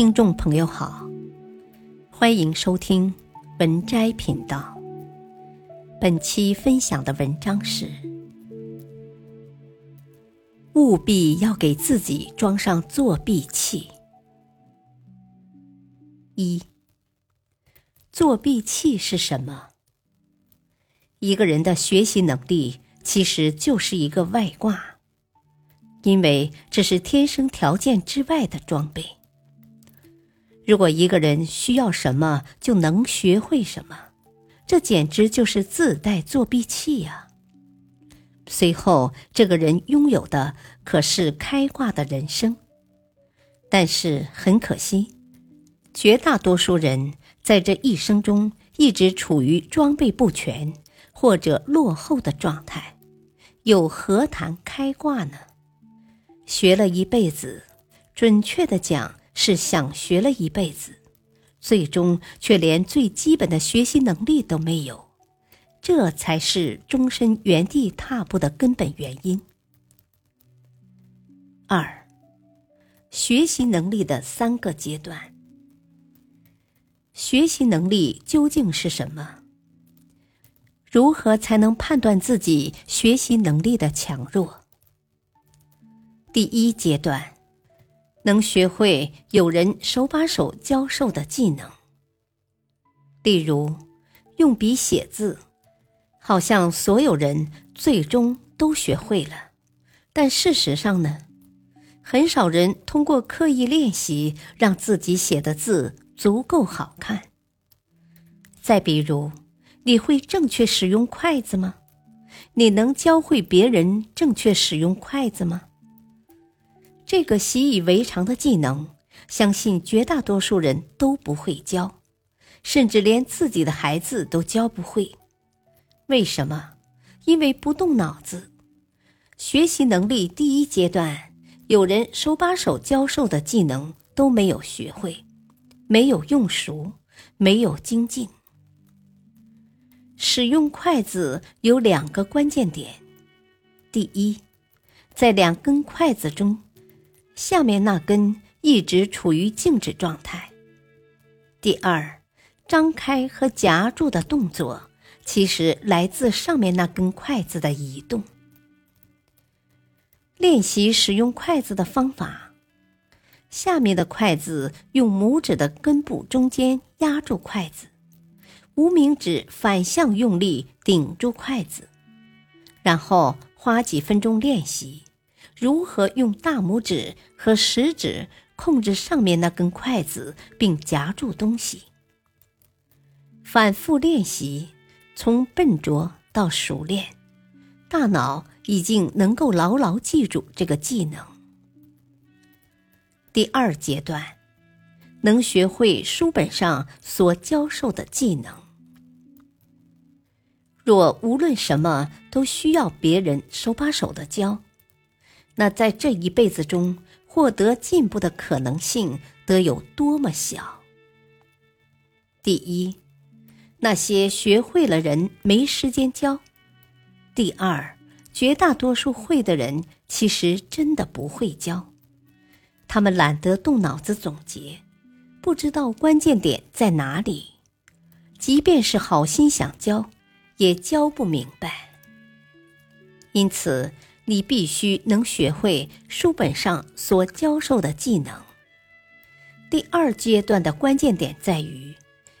听众朋友好，欢迎收听文摘频道。本期分享的文章是：务必要给自己装上作弊器。一，作弊器是什么？一个人的学习能力其实就是一个外挂，因为这是天生条件之外的装备。如果一个人需要什么就能学会什么，这简直就是自带作弊器呀！随后，这个人拥有的可是开挂的人生。但是很可惜，绝大多数人在这一生中一直处于装备不全。或者落后的状态，又何谈开挂呢？学了一辈子，准确的讲是想学了一辈子，最终却连最基本的学习能力都没有，这才是终身原地踏步的根本原因。二，学习能力的三个阶段。学习能力究竟是什么？如何才能判断自己学习能力的强弱？第一阶段，能学会有人手把手教授的技能。例如，用笔写字，好像所有人最终都学会了，但事实上呢，很少人通过刻意练习让自己写的字足够好看。再比如。你会正确使用筷子吗？你能教会别人正确使用筷子吗？这个习以为常的技能，相信绝大多数人都不会教，甚至连自己的孩子都教不会。为什么？因为不动脑子。学习能力第一阶段，有人手把手教授的技能都没有学会，没有用熟，没有精进。使用筷子有两个关键点：第一，在两根筷子中，下面那根一直处于静止状态；第二，张开和夹住的动作其实来自上面那根筷子的移动。练习使用筷子的方法：下面的筷子用拇指的根部中间压住筷子。无名指反向用力顶住筷子，然后花几分钟练习如何用大拇指和食指控制上面那根筷子并夹住东西。反复练习，从笨拙到熟练，大脑已经能够牢牢记住这个技能。第二阶段，能学会书本上所教授的技能。若无论什么都需要别人手把手的教，那在这一辈子中获得进步的可能性得有多么小？第一，那些学会了人没时间教；第二，绝大多数会的人其实真的不会教，他们懒得动脑子总结，不知道关键点在哪里，即便是好心想教。也教不明白，因此你必须能学会书本上所教授的技能。第二阶段的关键点在于，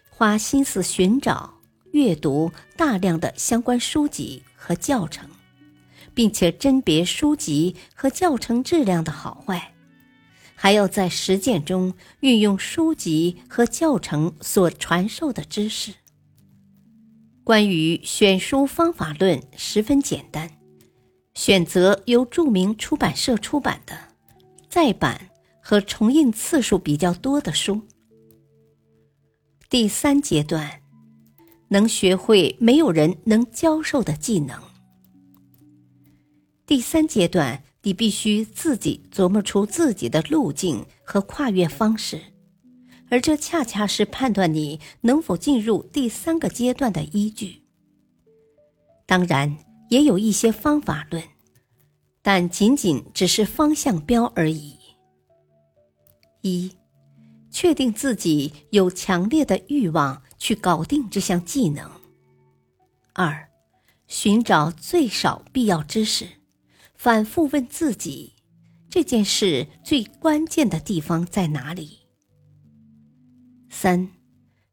花心思寻找、阅读大量的相关书籍和教程，并且甄别书籍和教程质量的好坏，还要在实践中运用书籍和教程所传授的知识。关于选书方法论十分简单，选择由著名出版社出版的、再版和重印次数比较多的书。第三阶段，能学会没有人能教授的技能。第三阶段，你必须自己琢磨出自己的路径和跨越方式。而这恰恰是判断你能否进入第三个阶段的依据。当然，也有一些方法论，但仅仅只是方向标而已。一，确定自己有强烈的欲望去搞定这项技能。二，寻找最少必要知识，反复问自己，这件事最关键的地方在哪里。三，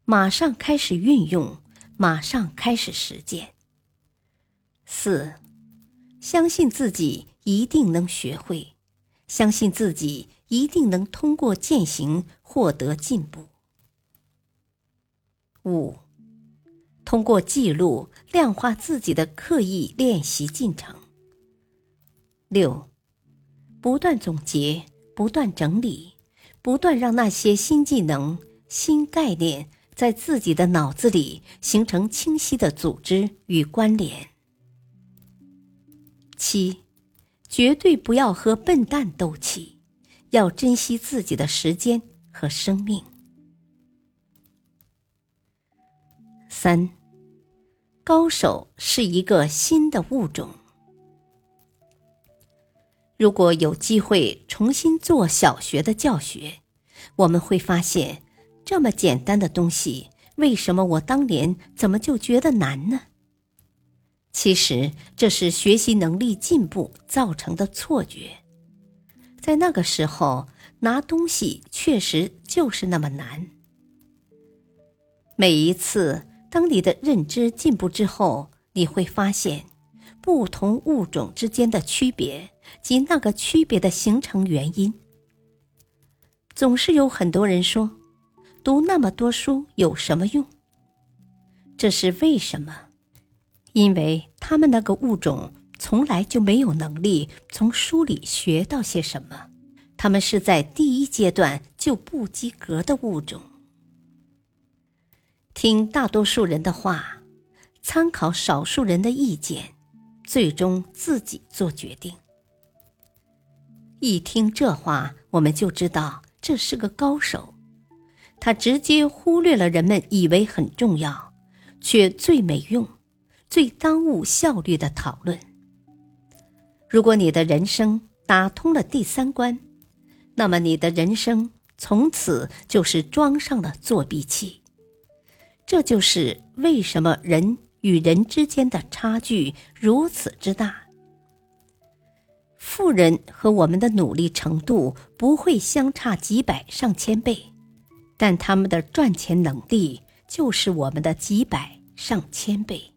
马上开始运用，马上开始实践。四，相信自己一定能学会，相信自己一定能通过践行获得进步。五，通过记录量化自己的刻意练习进程。六，不断总结，不断整理，不断让那些新技能、新概念在自己的脑子里形成清晰的组织与关联。七，绝对不要和笨蛋斗气，要珍惜自己的时间和生命。三，高手是一个新的物种。如果有机会重新做小学的教学，我们会发现，这么简单的东西，为什么我当年怎么就觉得难呢？其实这是学习能力进步造成的错觉，在那个时候拿东西确实就是那么难。每一次当你的认知进步之后，你会发现不同物种之间的区别及那个区别的形成原因。总是有很多人说，读那么多书有什么用？这是为什么？因为他们那个物种从来就没有能力从书里学到些什么，他们是在第一阶段就不及格的物种。听大多数人的话，参考少数人的意见，最终自己做决定。一听这话，我们就知道这是个高手，他直接忽略了人们以为很重要，却最没用。最耽误效率的讨论。如果你的人生打通了第三关，那么你的人生从此就是装上了作弊器。这就是为什么人与人之间的差距如此之大。富人和我们的努力程度不会相差几百上千倍，但他们的赚钱能力就是我们的几百上千倍。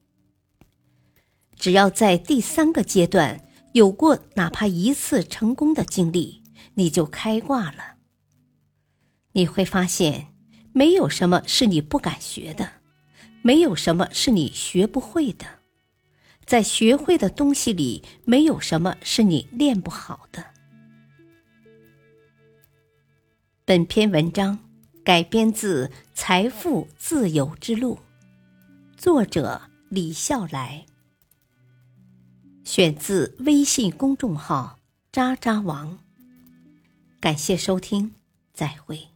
只要在第三个阶段有过哪怕一次成功的经历，你就开挂了。你会发现，没有什么是你不敢学的，没有什么是你学不会的，在学会的东西里，没有什么是你练不好的。本篇文章改编自《财富自由之路》，作者李笑来。选自微信公众号“渣渣王”，感谢收听，再会。